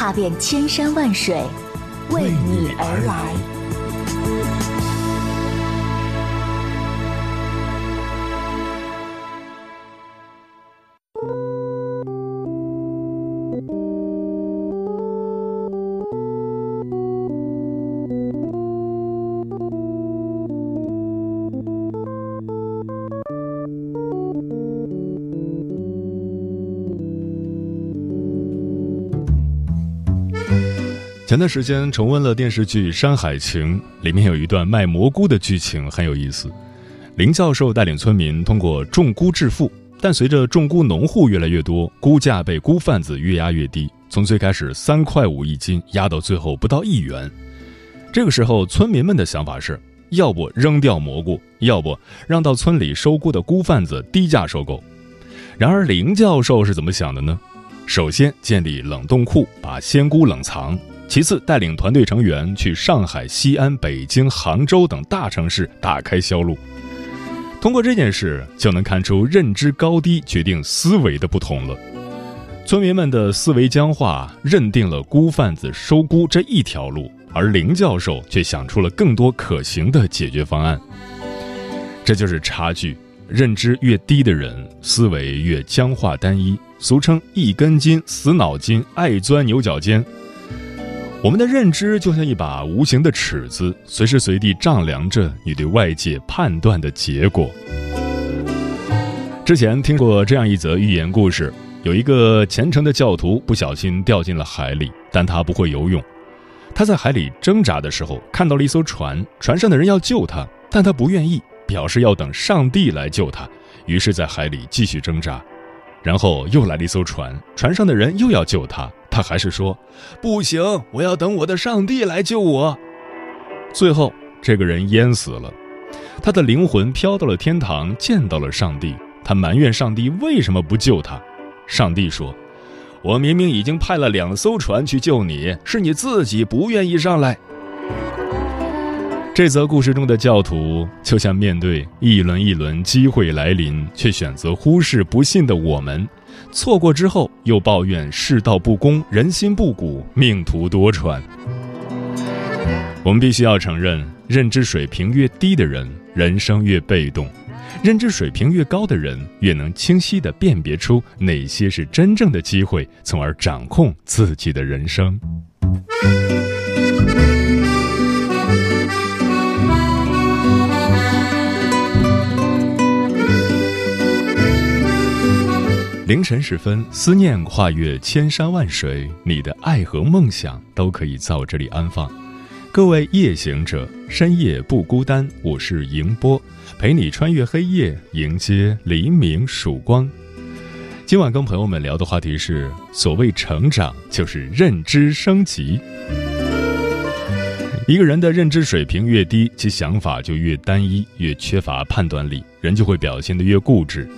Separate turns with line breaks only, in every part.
踏遍千山万水，为你而来。
前段时间重温了电视剧《山海情》，里面有一段卖蘑菇的剧情很有意思。林教授带领村民通过种菇致富，但随着种菇农户越来越多，菇价被菇贩子越压越低，从最开始三块五一斤压到最后不到一元。这个时候，村民们的想法是：要不扔掉蘑菇，要不让到村里收菇的菇贩子低价收购。然而，林教授是怎么想的呢？首先建立冷冻库，把鲜菇冷藏。其次，带领团队成员去上海、西安、北京、杭州等大城市打开销路。通过这件事，就能看出认知高低决定思维的不同了。村民们的思维僵化，认定了菇贩子收菇这一条路，而林教授却想出了更多可行的解决方案。这就是差距，认知越低的人，思维越僵化单一，俗称一根筋、死脑筋、爱钻牛角尖。我们的认知就像一把无形的尺子，随时随地丈量着你对外界判断的结果。之前听过这样一则寓言故事：有一个虔诚的教徒不小心掉进了海里，但他不会游泳。他在海里挣扎的时候，看到了一艘船，船上的人要救他，但他不愿意，表示要等上帝来救他。于是，在海里继续挣扎。然后又来了一艘船，船上的人又要救他。他还是说：“不行，我要等我的上帝来救我。”最后，这个人淹死了，他的灵魂飘到了天堂，见到了上帝。他埋怨上帝为什么不救他。上帝说：“我明明已经派了两艘船去救你，是你自己不愿意上来。”这则故事中的教徒，就像面对一轮一轮机会来临，却选择忽视不信的我们。错过之后，又抱怨世道不公、人心不古、命途多舛。我们必须要承认，认知水平越低的人，人生越被动；认知水平越高的人，越能清晰地辨别出哪些是真正的机会，从而掌控自己的人生。凌晨时分，思念跨越千山万水，你的爱和梦想都可以在我这里安放。各位夜行者，深夜不孤单，我是迎波，陪你穿越黑夜，迎接黎明曙光。今晚跟朋友们聊的话题是：所谓成长，就是认知升级。一个人的认知水平越低，其想法就越单一，越缺乏判断力，人就会表现得越固执。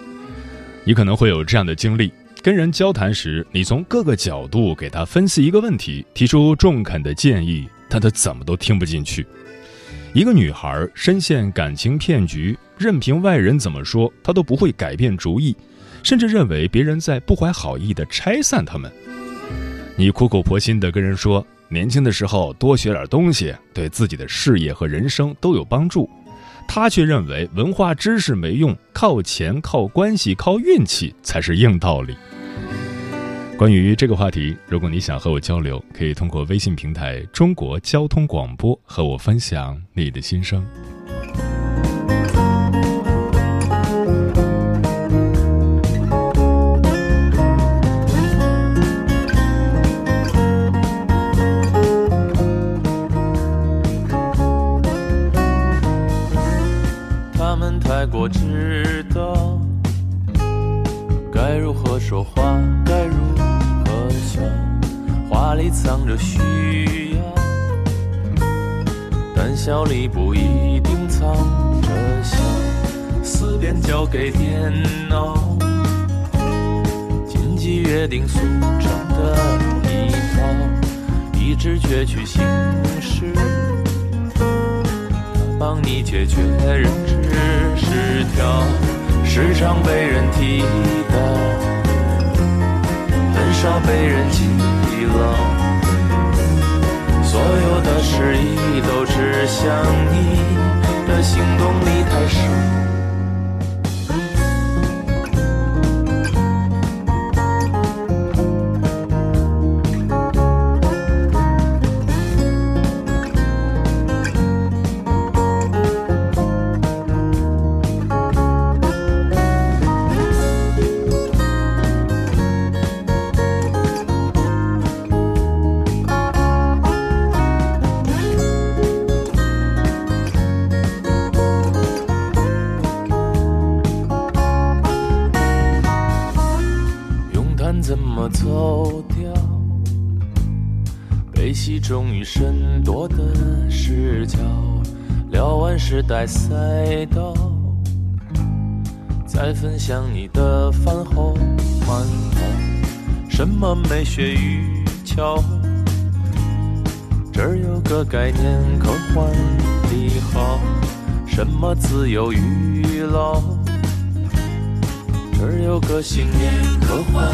你可能会有这样的经历：跟人交谈时，你从各个角度给他分析一个问题，提出中肯的建议，但他怎么都听不进去。一个女孩深陷感情骗局，任凭外人怎么说，她都不会改变主意，甚至认为别人在不怀好意的拆散他们。你苦口婆心地跟人说，年轻的时候多学点东西，对自己的事业和人生都有帮助。他却认为文化知识没用，靠钱、靠关系、靠运气才是硬道理。关于这个话题，如果你想和我交流，可以通过微信平台“中国交通广播”和我分享你的心声。话该如何算？
话里藏着需要，但笑里不一定藏着笑。思辨交给电脑，禁忌约定俗成的礼套，一直攫取事式，帮你解决认知失调，时常被人提到。少被人记牢，所有的失意都指向你的行动力太少。在赛道，再分享你的饭后慢跑。什么美学与巧？这儿有个概念，科幻的好。什么自由与老？这儿有个信念，科幻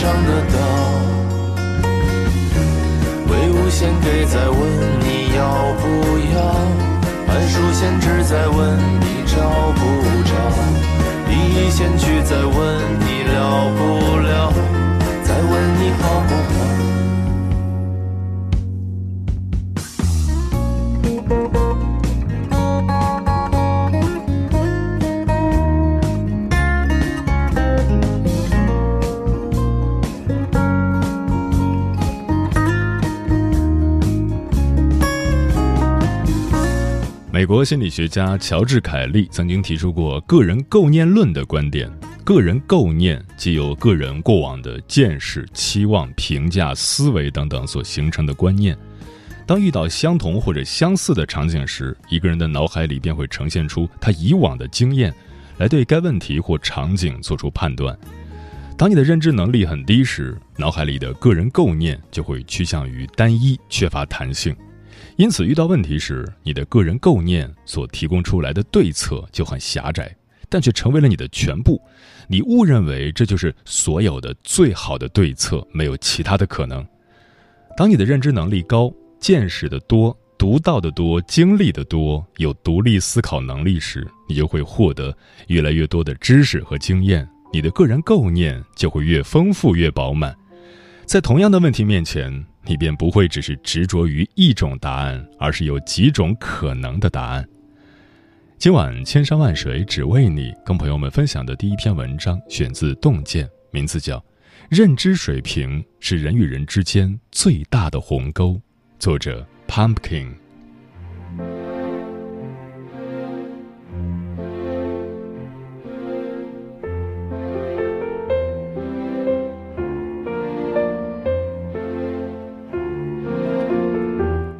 上的岛，魏无羡给在问你要不要，半数限制在问你找不着，第一先去在问你了不了，再问你好不好。
美国心理学家乔治·凯利曾经提出过“个人构念论”的观点。个人构念即由个人过往的见识、期望、评价、思维等等所形成的观念。当遇到相同或者相似的场景时，一个人的脑海里便会呈现出他以往的经验，来对该问题或场景做出判断。当你的认知能力很低时，脑海里的个人构念就会趋向于单一，缺乏弹性。因此，遇到问题时，你的个人构念所提供出来的对策就很狭窄，但却成为了你的全部。你误认为这就是所有的最好的对策，没有其他的可能。当你的认知能力高、见识的多、读到的多、经历的多、有独立思考能力时，你就会获得越来越多的知识和经验，你的个人构念就会越丰富、越饱满。在同样的问题面前。你便不会只是执着于一种答案，而是有几种可能的答案。今晚千山万水只为你，跟朋友们分享的第一篇文章选自《洞见》，名字叫《认知水平是人与人之间最大的鸿沟》，作者 Pumpkin。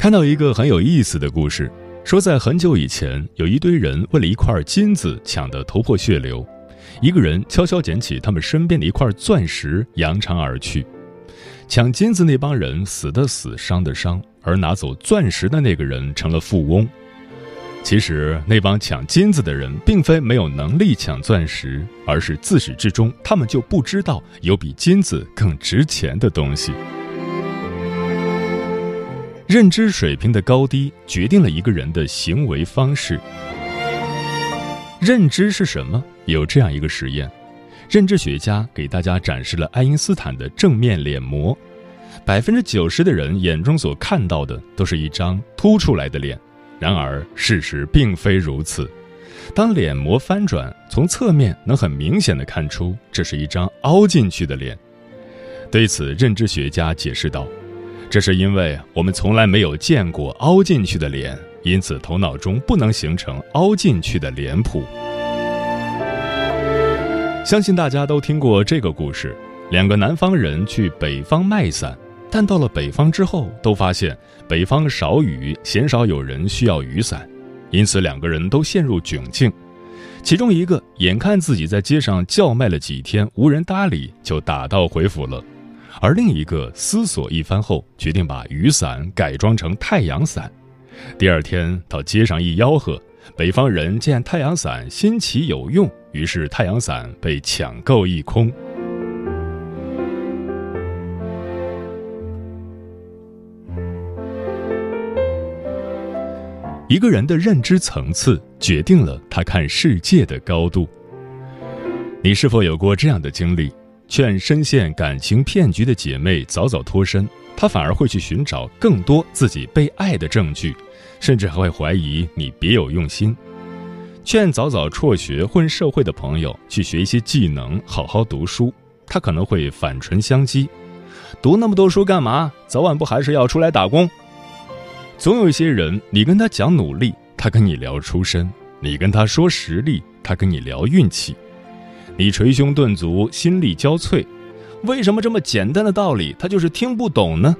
看到一个很有意思的故事，说在很久以前，有一堆人为了一块金子抢得头破血流，一个人悄悄捡起他们身边的一块钻石，扬长而去。抢金子那帮人死的死，伤的伤，而拿走钻石的那个人成了富翁。其实那帮抢金子的人并非没有能力抢钻石，而是自始至终他们就不知道有比金子更值钱的东西。认知水平的高低决定了一个人的行为方式。认知是什么？有这样一个实验，认知学家给大家展示了爱因斯坦的正面脸膜，百分之九十的人眼中所看到的都是一张凸出来的脸，然而事实并非如此。当脸膜翻转，从侧面能很明显的看出这是一张凹进去的脸。对此，认知学家解释道。这是因为我们从来没有见过凹进去的脸，因此头脑中不能形成凹进去的脸谱。相信大家都听过这个故事：两个南方人去北方卖伞，但到了北方之后，都发现北方少雨，鲜少有人需要雨伞，因此两个人都陷入窘境。其中一个眼看自己在街上叫卖了几天无人搭理，就打道回府了；而另一个思索一番后，决定把雨伞改装成太阳伞。第二天到街上一吆喝，北方人见太阳伞新奇有用。于是，太阳伞被抢购一空。一个人的认知层次决定了他看世界的高度。你是否有过这样的经历？劝深陷感情骗局的姐妹早早脱身，她反而会去寻找更多自己被爱的证据，甚至还会怀疑你别有用心。劝早早辍学混社会的朋友去学一些技能，好好读书，他可能会反唇相讥：“读那么多书干嘛？早晚不还是要出来打工？”总有一些人，你跟他讲努力，他跟你聊出身；你跟他说实力，他跟你聊运气。你捶胸顿足，心力交瘁，为什么这么简单的道理他就是听不懂呢？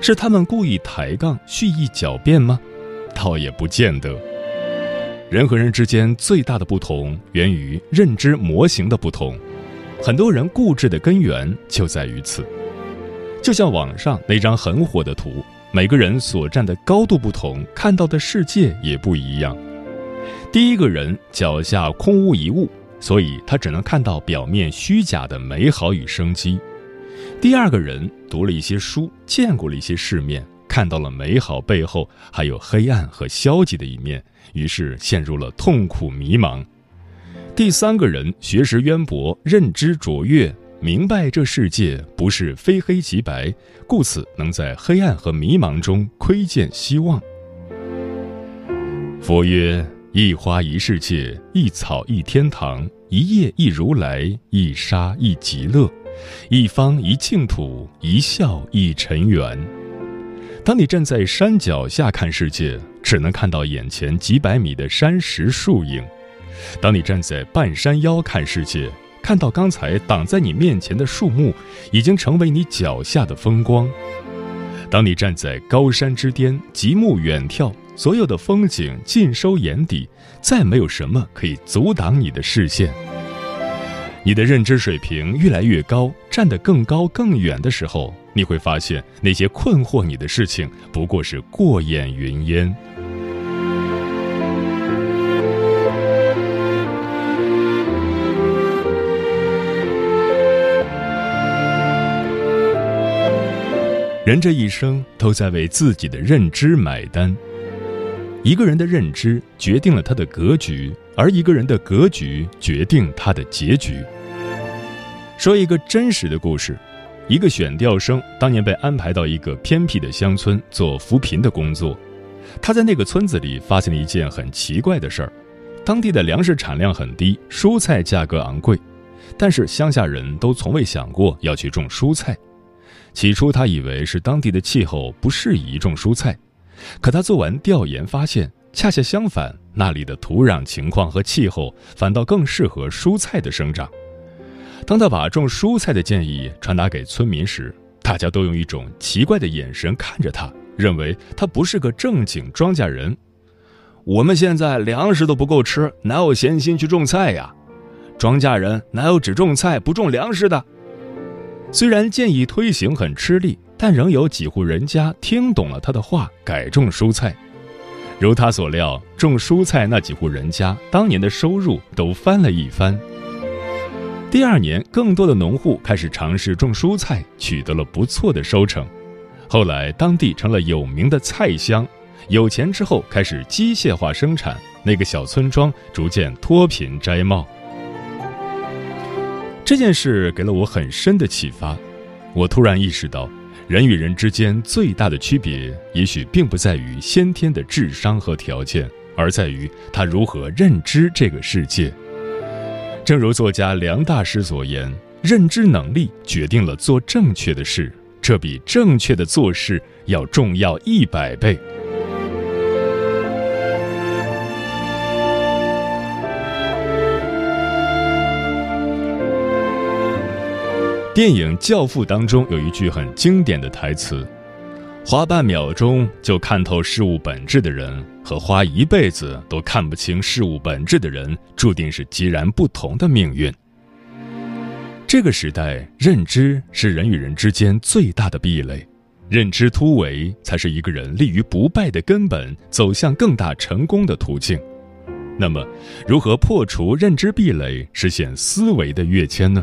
是他们故意抬杠、蓄意狡辩吗？倒也不见得。人和人之间最大的不同源于认知模型的不同，很多人固执的根源就在于此。就像网上那张很火的图，每个人所站的高度不同，看到的世界也不一样。第一个人脚下空无一物，所以他只能看到表面虚假的美好与生机。第二个人读了一些书，见过了一些世面，看到了美好背后还有黑暗和消极的一面。于是陷入了痛苦迷茫。第三个人学识渊博，认知卓越，明白这世界不是非黑即白，故此能在黑暗和迷茫中窥见希望。佛曰：一花一世界，一草一天堂，一叶一如来，一沙一极乐，一方一净土，一笑一尘缘。当你站在山脚下看世界。只能看到眼前几百米的山石树影。当你站在半山腰看世界，看到刚才挡在你面前的树木，已经成为你脚下的风光。当你站在高山之巅，极目远眺，所有的风景尽收眼底，再没有什么可以阻挡你的视线。你的认知水平越来越高，站得更高更远的时候，你会发现那些困惑你的事情不过是过眼云烟。人这一生都在为自己的认知买单。一个人的认知决定了他的格局，而一个人的格局决定他的结局。说一个真实的故事：一个选调生当年被安排到一个偏僻的乡村做扶贫的工作。他在那个村子里发现了一件很奇怪的事儿：当地的粮食产量很低，蔬菜价格昂贵，但是乡下人都从未想过要去种蔬菜。起初，他以为是当地的气候不适宜种蔬菜，可他做完调研发现，恰恰相反，那里的土壤情况和气候反倒更适合蔬菜的生长。当他把种蔬菜的建议传达给村民时，大家都用一种奇怪的眼神看着他，认为他不是个正经庄稼人。我们现在粮食都不够吃，哪有闲心去种菜呀？庄稼人哪有只种菜不种粮食的？虽然建议推行很吃力，但仍有几户人家听懂了他的话，改种蔬菜。如他所料，种蔬菜那几户人家当年的收入都翻了一番。第二年，更多的农户开始尝试种蔬菜，取得了不错的收成。后来，当地成了有名的菜乡。有钱之后，开始机械化生产，那个小村庄逐渐脱贫摘帽。这件事给了我很深的启发，我突然意识到，人与人之间最大的区别，也许并不在于先天的智商和条件，而在于他如何认知这个世界。正如作家梁大师所言：“认知能力决定了做正确的事，这比正确的做事要重要一百倍。电影《教父》当中有一句很经典的台词：“花半秒钟就看透事物本质的人，和花一辈子都看不清事物本质的人，注定是截然不同的命运。”这个时代，认知是人与人之间最大的壁垒，认知突围才是一个人立于不败的根本，走向更大成功的途径。那么，如何破除认知壁垒，实现思维的跃迁呢？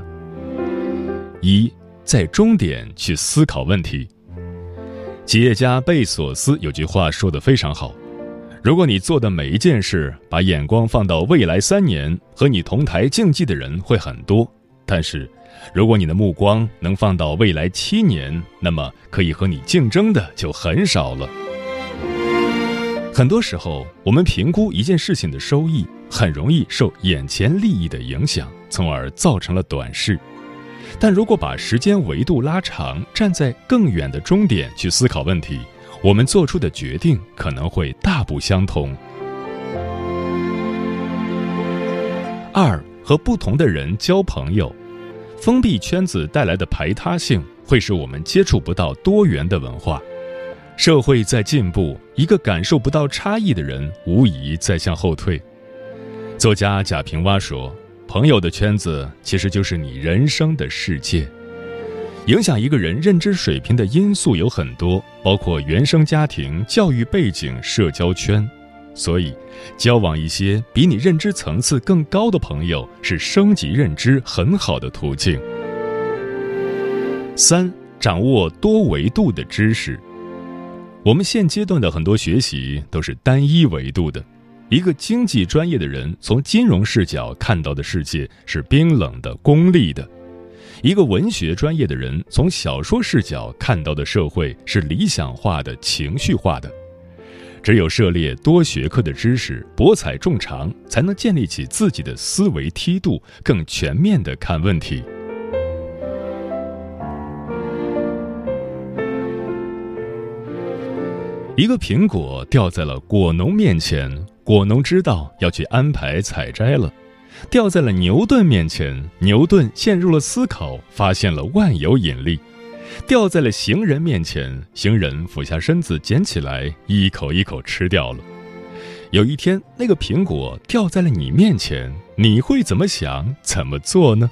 一，在终点去思考问题。企业家贝索斯有句话说的非常好：如果你做的每一件事把眼光放到未来三年，和你同台竞技的人会很多；但是，如果你的目光能放到未来七年，那么可以和你竞争的就很少了。很多时候，我们评估一件事情的收益，很容易受眼前利益的影响，从而造成了短视。但如果把时间维度拉长，站在更远的终点去思考问题，我们做出的决定可能会大不相同。二和不同的人交朋友，封闭圈子带来的排他性会使我们接触不到多元的文化。社会在进步，一个感受不到差异的人，无疑在向后退。作家贾平凹说。朋友的圈子其实就是你人生的世界。影响一个人认知水平的因素有很多，包括原生家庭、教育背景、社交圈。所以，交往一些比你认知层次更高的朋友，是升级认知很好的途径。三、掌握多维度的知识。我们现阶段的很多学习都是单一维度的。一个经济专业的人从金融视角看到的世界是冰冷的、功利的；一个文学专业的人从小说视角看到的社会是理想化的、情绪化的。只有涉猎多学科的知识，博采众长，才能建立起自己的思维梯度，更全面的看问题。一个苹果掉在了果农面前。果农知道要去安排采摘了，掉在了牛顿面前。牛顿陷入了思考，发现了万有引力。掉在了行人面前，行人俯下身子捡起来，一口一口吃掉了。有一天，那个苹果掉在了你面前，你会怎么想？怎么做呢？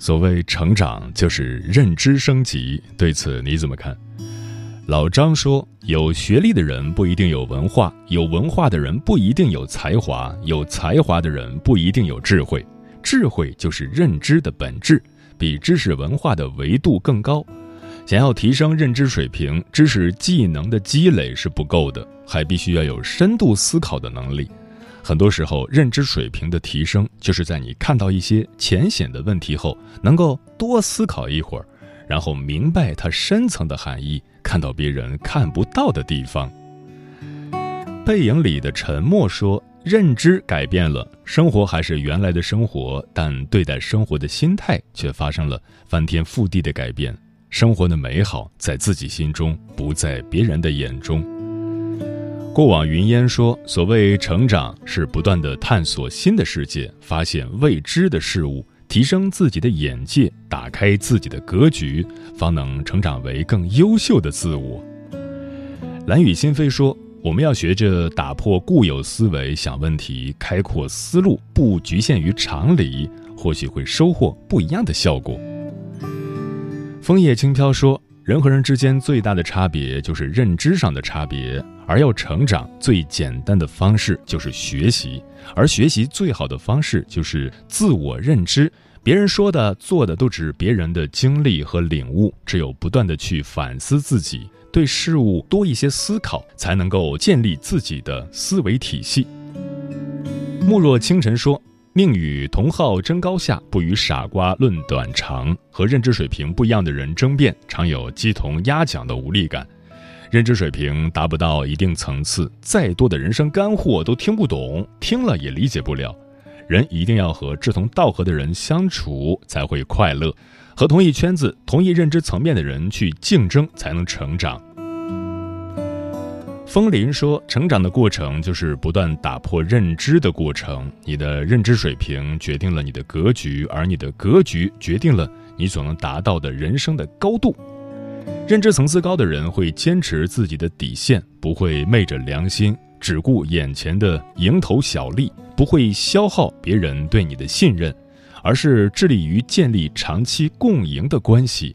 所谓成长，就是认知升级。对此你怎么看？老张说：“有学历的人不一定有文化，有文化的人不一定有才华，有才华的人不一定有智慧。智慧就是认知的本质，比知识文化的维度更高。想要提升认知水平，知识技能的积累是不够的，还必须要有深度思考的能力。”很多时候，认知水平的提升，就是在你看到一些浅显的问题后，能够多思考一会儿，然后明白它深层的含义，看到别人看不到的地方。背影里的沉默说：“认知改变了，生活还是原来的生活，但对待生活的心态却发生了翻天覆地的改变。生活的美好在自己心中，不在别人的眼中。”过往云烟说：“所谓成长，是不断的探索新的世界，发现未知的事物，提升自己的眼界，打开自己的格局，方能成长为更优秀的自我。”蓝雨心飞说：“我们要学着打破固有思维，想问题，开阔思路，不局限于常理，或许会收获不一样的效果。”枫叶轻飘说。人和人之间最大的差别就是认知上的差别，而要成长最简单的方式就是学习，而学习最好的方式就是自我认知。别人说的、做的都只是别人的经历和领悟，只有不断的去反思自己，对事物多一些思考，才能够建立自己的思维体系。慕若清晨说。宁与同好争高下，不与傻瓜论短长。和认知水平不一样的人争辩，常有鸡同鸭讲的无力感。认知水平达不到一定层次，再多的人生干货都听不懂，听了也理解不了。人一定要和志同道合的人相处，才会快乐。和同一圈子、同一认知层面的人去竞争，才能成长。风林说：“成长的过程就是不断打破认知的过程。你的认知水平决定了你的格局，而你的格局决定了你所能达到的人生的高度。认知层次高的人会坚持自己的底线，不会昧着良心只顾眼前的蝇头小利，不会消耗别人对你的信任，而是致力于建立长期共赢的关系。”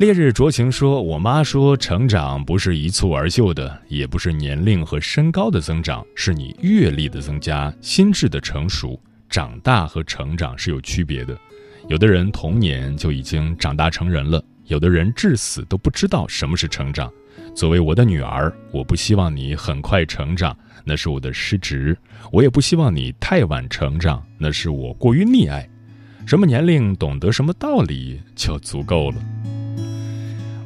烈日灼情说：“我妈说，成长不是一蹴而就的，也不是年龄和身高的增长，是你阅历的增加、心智的成熟。长大和成长是有区别的。有的人童年就已经长大成人了，有的人至死都不知道什么是成长。作为我的女儿，我不希望你很快成长，那是我的失职；我也不希望你太晚成长，那是我过于溺爱。什么年龄懂得什么道理就足够了。”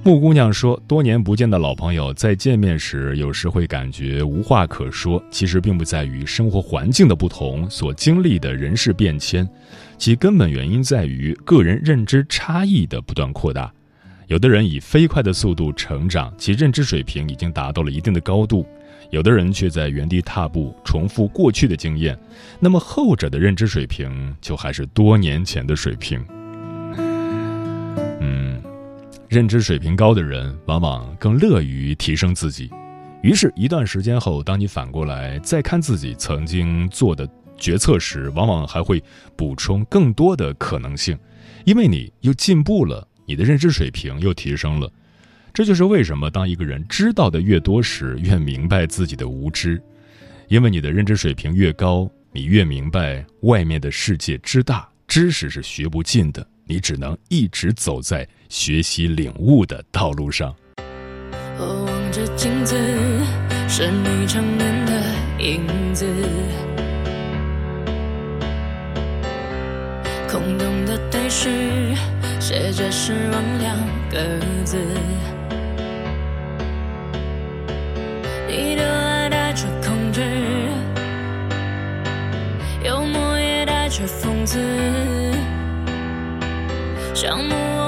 木姑娘说：“多年不见的老朋友，在见面时，有时会感觉无话可说。其实并不在于生活环境的不同，所经历的人事变迁，其根本原因在于个人认知差异的不断扩大。有的人以飞快的速度成长，其认知水平已经达到了一定的高度；有的人却在原地踏步，重复过去的经验。那么后者的认知水平，就还是多年前的水平。”嗯认知水平高的人，往往更乐于提升自己。于是，一段时间后，当你反过来再看自己曾经做的决策时，往往还会补充更多的可能性，因为你又进步了，你的认知水平又提升了。这就是为什么，当一个人知道的越多时，越明白自己的无知。因为你的认知水平越高，你越明白外面的世界之大，知识是学不尽的。你只能一直走在学习领悟的道路上。
我望着镜子，是你成年的影子。空洞的对视，写着失望两个字。你的爱带着控制，幽默也带着讽刺。让目